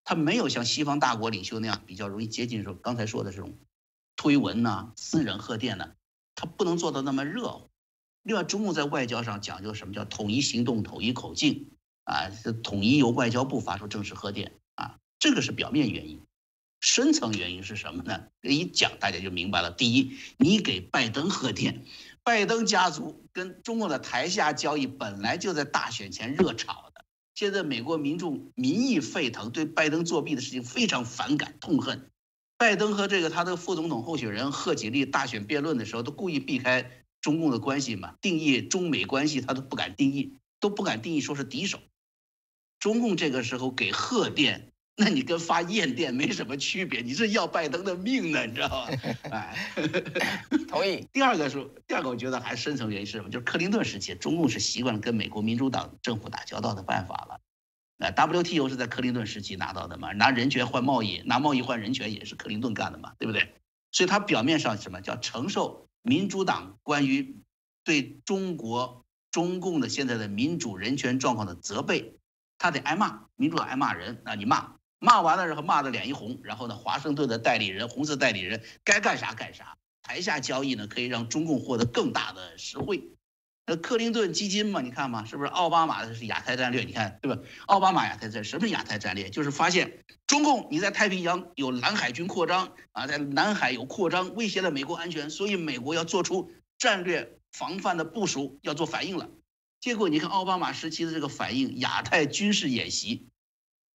他没有像西方大国领袖那样比较容易接近，说刚才说的这种推文呐、私人贺电呐，他不能做到那么热乎。另外，中共在外交上讲究什么叫统一行动、统一口径啊？统一由外交部发出正式贺电啊，这个是表面原因。深层原因是什么呢？一讲大家就明白了。第一，你给拜登贺电，拜登家族跟中共的台下交易本来就在大选前热炒的。现在美国民众民意沸腾，对拜登作弊的事情非常反感、痛恨。拜登和这个他的副总统候选人贺锦丽大选辩论的时候，都故意避开中共的关系嘛，定义中美关系他都不敢定义，都不敢定义说是敌手。中共这个时候给贺电。那你跟发唁电没什么区别，你是要拜登的命呢，你知道吗？哎，同意。第二个是，第二个我觉得还深层原因是什么？就是克林顿时期，中共是习惯了跟美国民主党政府打交道的办法了。那 WTO 是在克林顿时期拿到的嘛？拿人权换贸易，拿贸易换人权也是克林顿干的嘛？对不对？所以他表面上什么叫承受民主党关于对中国中共的现在的民主人权状况的责备，他得挨骂，民主党挨骂人，那你骂。骂完了然后，骂的脸一红，然后呢，华盛顿的代理人，红色代理人该干啥干啥。台下交易呢，可以让中共获得更大的实惠。那克林顿基金嘛，你看嘛，是不是奥巴马的是亚太战略？你看对吧？奥巴马亚太战，什么是亚太战略？就是发现中共你在太平洋有蓝海军扩张啊，在南海有扩张，威胁了美国安全，所以美国要做出战略防范的部署，要做反应了。结果你看奥巴马时期的这个反应，亚太军事演习。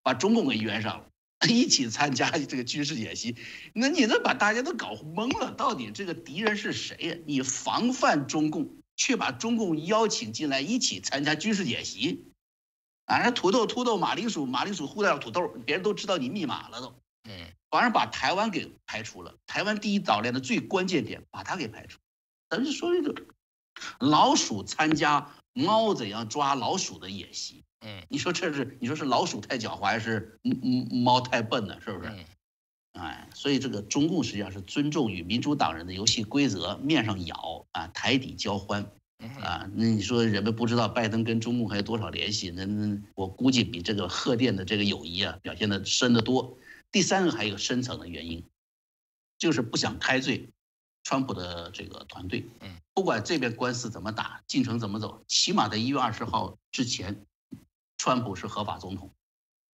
把中共给约上了，一起参加这个军事演习，那你这把大家都搞懵了，到底这个敌人是谁呀？你防范中共，却把中共邀请进来一起参加军事演习，啊，那土豆、土豆、马铃薯、马铃薯、胡椒、土豆，别人都知道你密码了都，嗯，反而把台湾给排除了，台湾第一岛链的最关键点，把它给排除，咱就说这个老鼠参加猫怎样抓老鼠的演习。嗯，你说这是你说是老鼠太狡猾，还是猫太笨呢？是不是？哎，所以这个中共实际上是尊重与民主党人的游戏规则，面上咬啊，台底交欢啊。那你说人们不知道拜登跟中共还有多少联系？那那我估计比这个贺电的这个友谊啊表现的深得多。第三个还有深层的原因，就是不想开罪川普的这个团队。嗯，不管这边官司怎么打，进程怎么走，起码在一月二十号之前。川普是合法总统，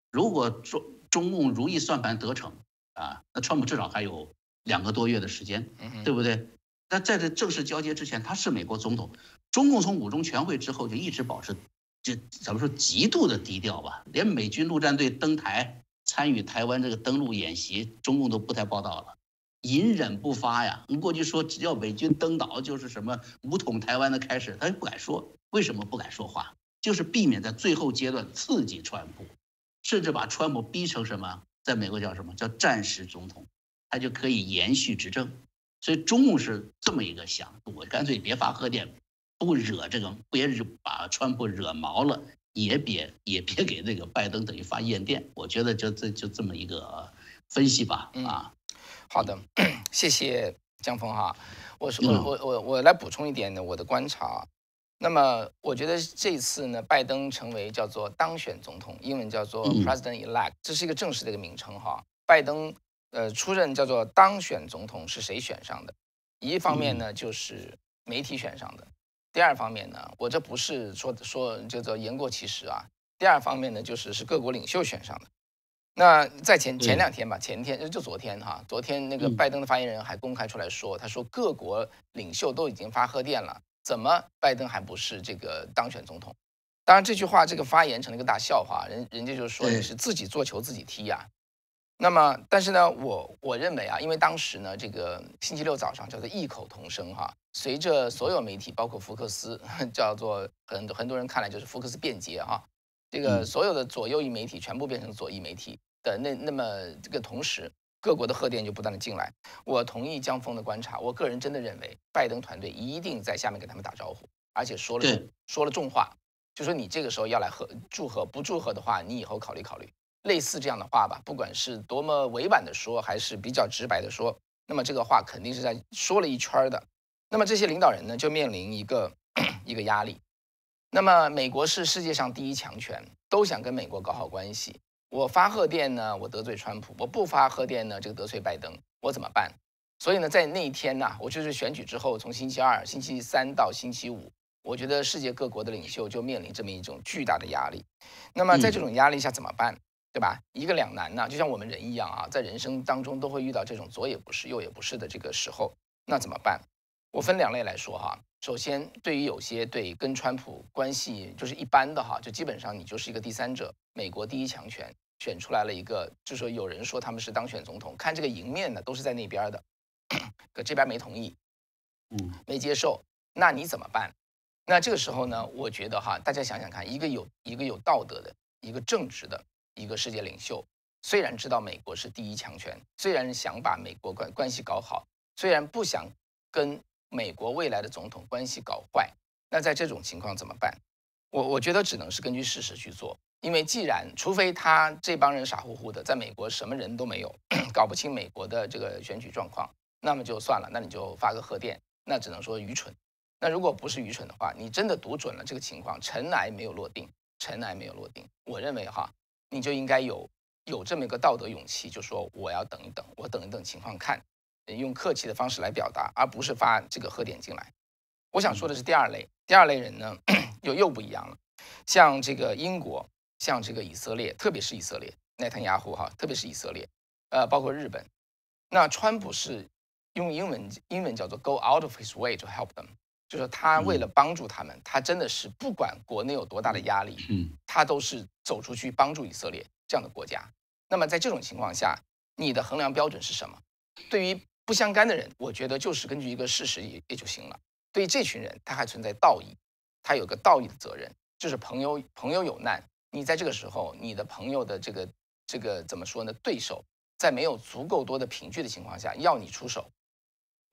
如果中中共如意算盘得逞啊，那川普至少还有两个多月的时间，对不对？那在这正式交接之前，他是美国总统。中共从五中全会之后就一直保持，就怎么说极度的低调吧，连美军陆战队登台参与台湾这个登陆演习，中共都不太报道了，隐忍不发呀。你过去说只要美军登岛就是什么武统台湾的开始，他就不敢说，为什么不敢说话？就是避免在最后阶段刺激川普，甚至把川普逼成什么，在美国叫什么叫战时总统，他就可以延续执政。所以中共是这么一个想，我干脆别发贺电，不惹这个，别把川普惹毛了，也别也别给那个拜登等于发唁电。我觉得就这就这么一个分析吧。啊，好的，谢谢江峰哈。我是我我我我来补充一点呢，我的观察。那么，我觉得这次呢，拜登成为叫做当选总统，英文叫做 President Elect，这是一个正式的一个名称哈。拜登呃出任叫做当选总统是谁选上的？一方面呢就是媒体选上的，第二方面呢，我这不是说说叫做言过其实啊。第二方面呢就是是各国领袖选上的。那在前前两天吧，前天就昨天哈，昨天那个拜登的发言人还公开出来说，他说各国领袖都已经发贺电了。怎么拜登还不是这个当选总统？当然这句话这个发言成了一个大笑话，人人家就说你是自己做球自己踢呀。那么，但是呢，我我认为啊，因为当时呢，这个星期六早上叫做异口同声哈，随着所有媒体，包括福克斯，叫做很多很多人看来就是福克斯便捷哈，这个所有的左右翼媒体全部变成左翼媒体的那那么这个同时，各国的贺电就不断的进来。我同意江峰的观察，我个人真的认为拜登团队一定在下面给他们打招呼，而且说了说了重话，就说你这个时候要来贺祝贺，不祝贺的话，你以后考虑考虑。类似这样的话吧，不管是多么委婉的说，还是比较直白的说，那么这个话肯定是在说了一圈的。那么这些领导人呢，就面临一个 一个压力。那么美国是世界上第一强权，都想跟美国搞好关系。我发贺电呢，我得罪川普；我不发贺电呢，这个得罪拜登，我怎么办？所以呢，在那一天呢，我就是选举之后，从星期二、星期三到星期五，我觉得世界各国的领袖就面临这么一种巨大的压力。那么在这种压力下怎么办？对吧？一个两难呢，就像我们人一样啊，在人生当中都会遇到这种左也不是右也不是的这个时候，那怎么办？我分两类来说哈。首先，对于有些对跟川普关系就是一般的哈，就基本上你就是一个第三者，美国第一强权选出来了一个，就说有人说他们是当选总统，看这个赢面呢都是在那边的，可这边没同意，嗯，没接受，那你怎么办？那这个时候呢，我觉得哈，大家想想看，一个有一个有道德的，一个正直的。一个世界领袖，虽然知道美国是第一强权，虽然想把美国关关系搞好，虽然不想跟美国未来的总统关系搞坏，那在这种情况怎么办？我我觉得只能是根据事实去做，因为既然除非他这帮人傻乎乎的，在美国什么人都没有，搞不清美国的这个选举状况，那么就算了，那你就发个贺电，那只能说愚蠢。那如果不是愚蠢的话，你真的读准了这个情况，尘埃没有落定，尘埃没有落定，我认为哈。你就应该有有这么一个道德勇气，就说我要等一等，我等一等情况看，用客气的方式来表达，而不是发这个贺电进来。我想说的是第二类，第二类人呢 又又不一样了，像这个英国，像这个以色列，特别是以色列，内塔尼亚胡哈，特别是以色列，呃，包括日本，那川普是用英文英文叫做 go out of his way to help them。就是他为了帮助他们，他真的是不管国内有多大的压力，嗯，他都是走出去帮助以色列这样的国家。那么在这种情况下，你的衡量标准是什么？对于不相干的人，我觉得就是根据一个事实也也就行了。对于这群人，他还存在道义，他有个道义的责任，就是朋友朋友有难，你在这个时候，你的朋友的这个这个怎么说呢？对手在没有足够多的凭据的情况下要你出手。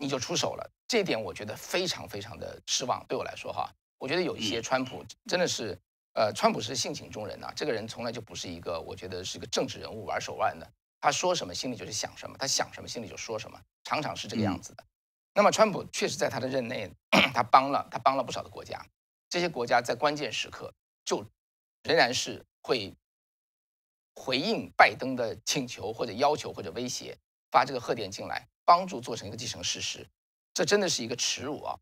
你就出手了，这一点我觉得非常非常的失望。对我来说，哈，我觉得有一些川普真的是，呃，川普是性情中人呐，这个人从来就不是一个，我觉得是个政治人物玩手腕的。他说什么心里就是想什么，他想什么心里就说什么，常常是这个样子的。那么，川普确实在他的任内，他帮了他帮了不少的国家，这些国家在关键时刻就仍然是会回应拜登的请求或者要求或者威胁，发这个贺电进来。帮助做成一个既成事实，这真的是一个耻辱啊！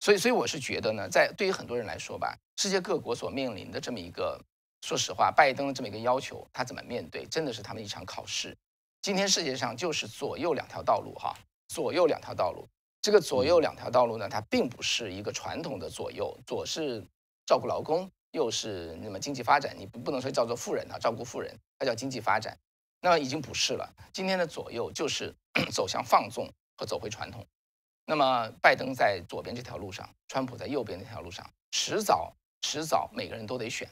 所以，所以我是觉得呢，在对于很多人来说吧，世界各国所面临的这么一个，说实话，拜登的这么一个要求，他怎么面对，真的是他们一场考试。今天世界上就是左右两条道路哈，左右两条道路。这个左右两条道路呢，它并不是一个传统的左右，左是照顾劳工，又是那么经济发展，你不不能说叫做富人啊，照顾富人，它叫经济发展。那已经不是了。今天的左右就是 走向放纵和走回传统。那么拜登在左边这条路上，川普在右边这条路上，迟早迟早每个人都得选。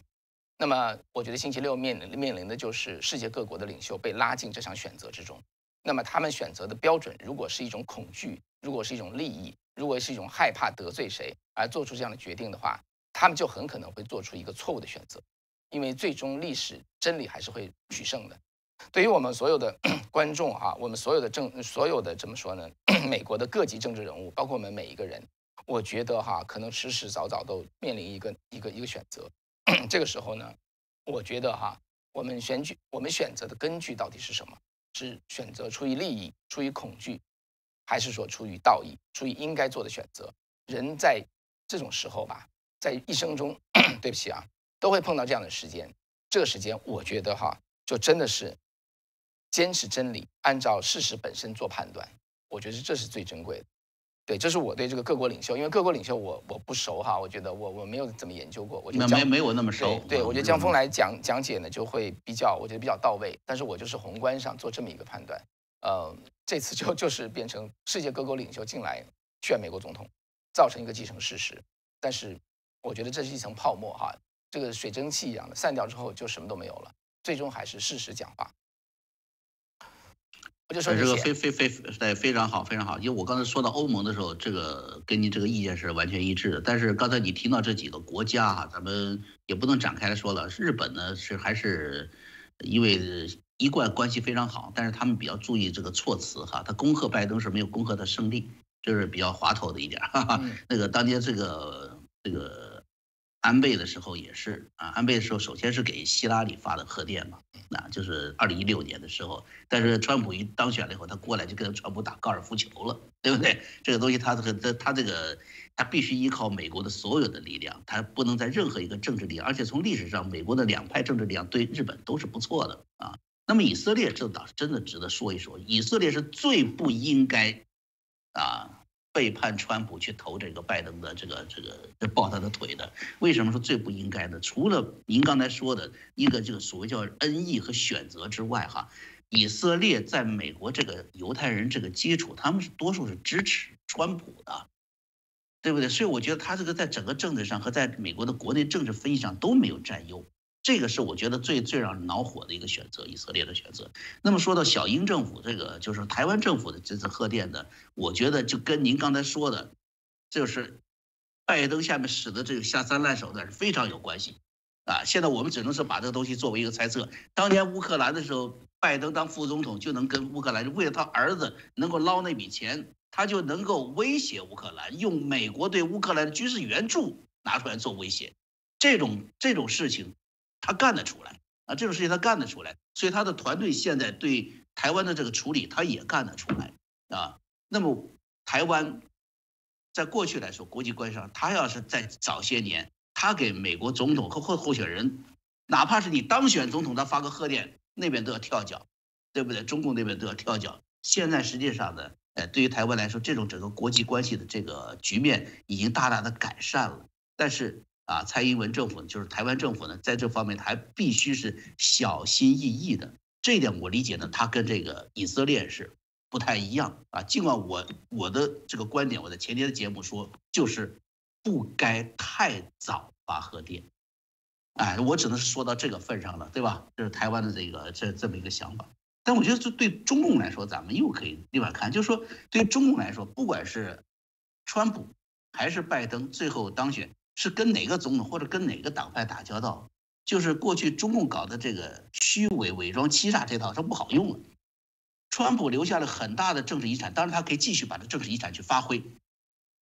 那么我觉得星期六面临面临的就是世界各国的领袖被拉进这场选择之中。那么他们选择的标准，如果是一种恐惧，如果是一种利益，如果是一种害怕得罪谁而做出这样的决定的话，他们就很可能会做出一个错误的选择，因为最终历史真理还是会取胜的。对于我们所有的 观众哈，我们所有的政，所有的怎么说呢？美国的各级政治人物，包括我们每一个人，我觉得哈，可能迟迟早早都面临一个一个一个选择。这个时候呢，我觉得哈，我们选举，我们选择的根据到底是什么？是选择出于利益，出于恐惧，还是说出于道义，出于应该做的选择？人在这种时候吧，在一生中，对不起啊，都会碰到这样的时间。这个时间，我觉得哈，就真的是。坚持真理，按照事实本身做判断，我觉得这是最珍贵的。对，这是我对这个各国领袖，因为各国领袖我我不熟哈，我觉得我我没有怎么研究过，我觉得没没有那么熟。对，我觉得江峰来讲讲解呢，就会比较，我觉得比较到位。但是我就是宏观上做这么一个判断，呃，这次就 就是变成世界各国领袖进来劝美国总统，造成一个既成事实。但是我觉得这是一层泡沫哈，这个水蒸气一样的散掉之后就什么都没有了，最终还是事实讲话。我就说这个非非非对非常好非常好，因为我刚才说到欧盟的时候，这个跟您这个意见是完全一致的。但是刚才你听到这几个国家啊，咱们也不能展开来说了。日本呢是还是因为一贯关系非常好，但是他们比较注意这个措辞哈，他恭贺拜登是没有恭贺他胜利，就是比较滑头的一点。哈哈。那个当年这个这个。安倍的时候也是啊，安倍的时候首先是给希拉里发的贺电嘛，那就是二零一六年的时候。但是川普一当选了以后，他过来就跟川普打高尔夫球了，对不对？这个东西他这个他这个他必须依靠美国的所有的力量，他不能在任何一个政治力量，而且从历史上美国的两派政治力量对日本都是不错的啊。那么以色列这倒是真的值得说一说，以色列是最不应该啊。背叛川普去投这个拜登的这个这个抱他的腿的，为什么说最不应该呢？除了您刚才说的一个这个所谓叫恩义和选择之外，哈，以色列在美国这个犹太人这个基础，他们是多数是支持川普的，对不对？所以我觉得他这个在整个政治上和在美国的国内政治分析上都没有占优。这个是我觉得最最让人恼火的一个选择，以色列的选择。那么说到小英政府这个，就是台湾政府的这次贺电呢，我觉得就跟您刚才说的，就是拜登下面使的这个下三滥手段是非常有关系啊。现在我们只能是把这个东西作为一个猜测。当年乌克兰的时候，拜登当副总统就能跟乌克兰，为了他儿子能够捞那笔钱，他就能够威胁乌克兰，用美国对乌克兰的军事援助拿出来做威胁。这种这种事情。他干得出来啊，这种事情他干得出来，所以他的团队现在对台湾的这个处理，他也干得出来啊。那么台湾在过去来说，国际关系上，他要是在早些年，他给美国总统和候候选人，哪怕是你当选总统，他发个贺电，那边都要跳脚，对不对？中共那边都要跳脚。现在实际上呢，呃，对于台湾来说，这种整个国际关系的这个局面已经大大的改善了，但是。啊，蔡英文政府就是台湾政府呢，在这方面还必须是小心翼翼的。这一点我理解呢，他跟这个以色列是不太一样啊。尽管我我的这个观点，我在前天的节目说，就是不该太早发核电。哎，我只能是说到这个份上了，对吧？这是台湾的这个这这么一个想法。但我觉得这对中共来说，咱们又可以另外看，就是说对中共来说，不管是川普还是拜登最后当选。是跟哪个总统或者跟哪个党派打交道，就是过去中共搞的这个虚伪、伪装、欺诈这套，它不好用了。川普留下了很大的政治遗产，当然他可以继续把这政治遗产去发挥，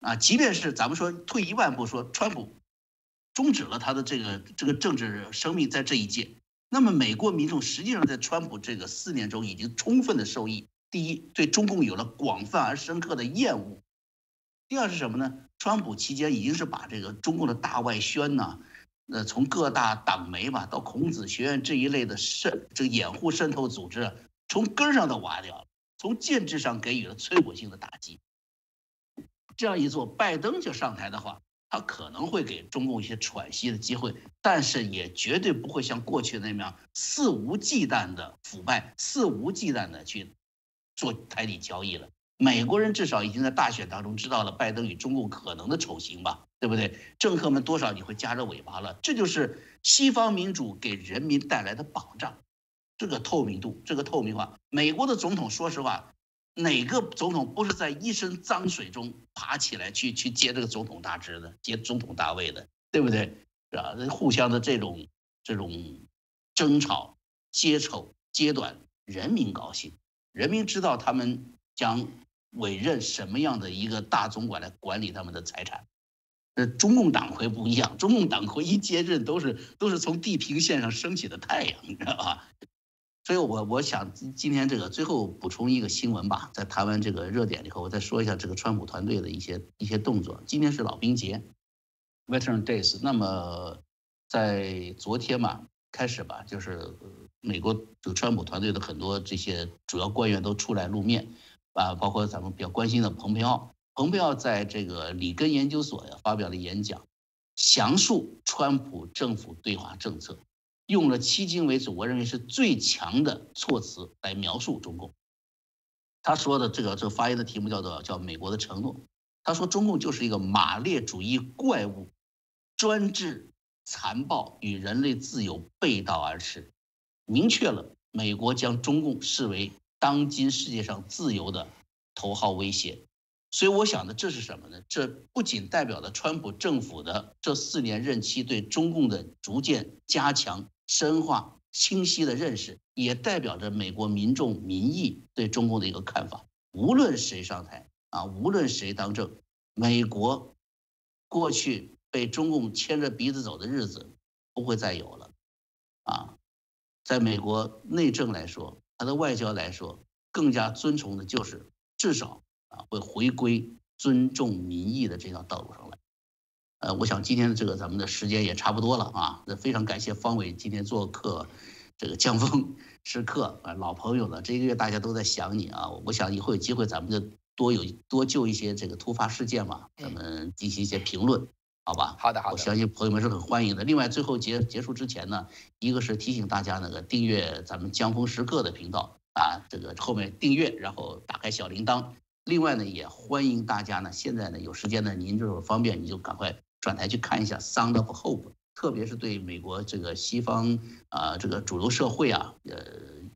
啊，即便是咱们说退一万步说，川普终止了他的这个这个政治生命在这一届，那么美国民众实际上在川普这个四年中已经充分的受益。第一，对中共有了广泛而深刻的厌恶；第二是什么呢？川普期间已经是把这个中共的大外宣呐，呃，从各大党媒吧到孔子学院这一类的渗这个掩护渗透组织，从根上都挖掉了，从建制上给予了摧毁性的打击。这样一做，拜登就上台的话，他可能会给中共一些喘息的机会，但是也绝对不会像过去那样肆无忌惮的腐败、肆无忌惮的去做台底交易了。美国人至少已经在大选当中知道了拜登与中共可能的丑行吧，对不对？政客们多少你会夹着尾巴了，这就是西方民主给人民带来的保障，这个透明度，这个透明化。美国的总统，说实话，哪个总统不是在一身脏水中爬起来去去接这个总统大职的，接总统大位的，对不对？是吧？互相的这种这种争吵、揭丑、揭短，人民高兴，人民知道他们将。委任什么样的一个大总管来管理他们的财产？那，中共党魁不一样，中共党魁一接任都是都是从地平线上升起的太阳，你知道吧？所以，我我想今天这个最后补充一个新闻吧，在谈完这个热点以后，我再说一下这个川普团队的一些一些动作。今天是老兵节，Veteran Days。那么在昨天嘛开始吧，就是美国这个川普团队的很多这些主要官员都出来露面。啊，包括咱们比较关心的蓬佩奥，蓬佩奥在这个里根研究所呀发表了演讲，详述川普政府对华政策，用了迄今为止我认为是最强的措辞来描述中共。他说的这个这个发言的题目叫做叫美国的承诺。他说中共就是一个马列主义怪物，专制、残暴，与人类自由背道而驰，明确了美国将中共视为当今世界上自由的头号威胁。所以我想的这是什么呢？这不仅代表了川普政府的这四年任期对中共的逐渐加强、深化、清晰的认识，也代表着美国民众民意对中共的一个看法。无论谁上台啊，无论谁当政，美国过去被中共牵着鼻子走的日子不会再有了。啊，在美国内政来说，它的外交来说，更加尊崇的就是至少。啊，会回归尊重民意的这条道路上来。呃，我想今天的这个咱们的时间也差不多了啊。那非常感谢方伟今天做客这个江峰 时刻啊，老朋友了，这一个月大家都在想你啊。我想以后有机会咱们就多有多就一些这个突发事件嘛，咱们进行一些评论，好吧？好的，好的。我相信朋友们是很欢迎的。另外，最后结结束之前呢，一个是提醒大家那个订阅咱们江峰时刻的频道啊，这个后面订阅，然后打开小铃铛。另外呢，也欢迎大家呢，现在呢有时间呢，您就是方便，你就赶快转台去看一下《Sound of Hope》，特别是对美国这个西方啊这个主流社会啊，呃，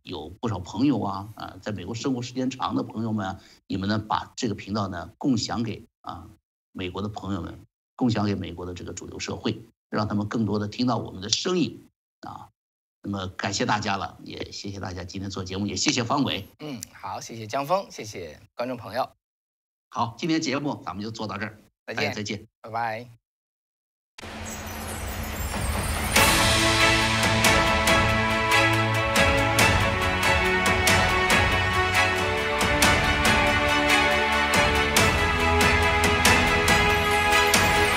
有不少朋友啊啊，在美国生活时间长的朋友们，你们呢把这个频道呢共享给啊美国的朋友们，共享给美国的这个主流社会，让他们更多的听到我们的声音啊。那么感谢大家了，也谢谢大家今天做节目，也谢谢方伟。嗯，好，谢谢江峰，谢谢观众朋友。好，今天节目咱们就做到这儿，再见，再见，拜拜。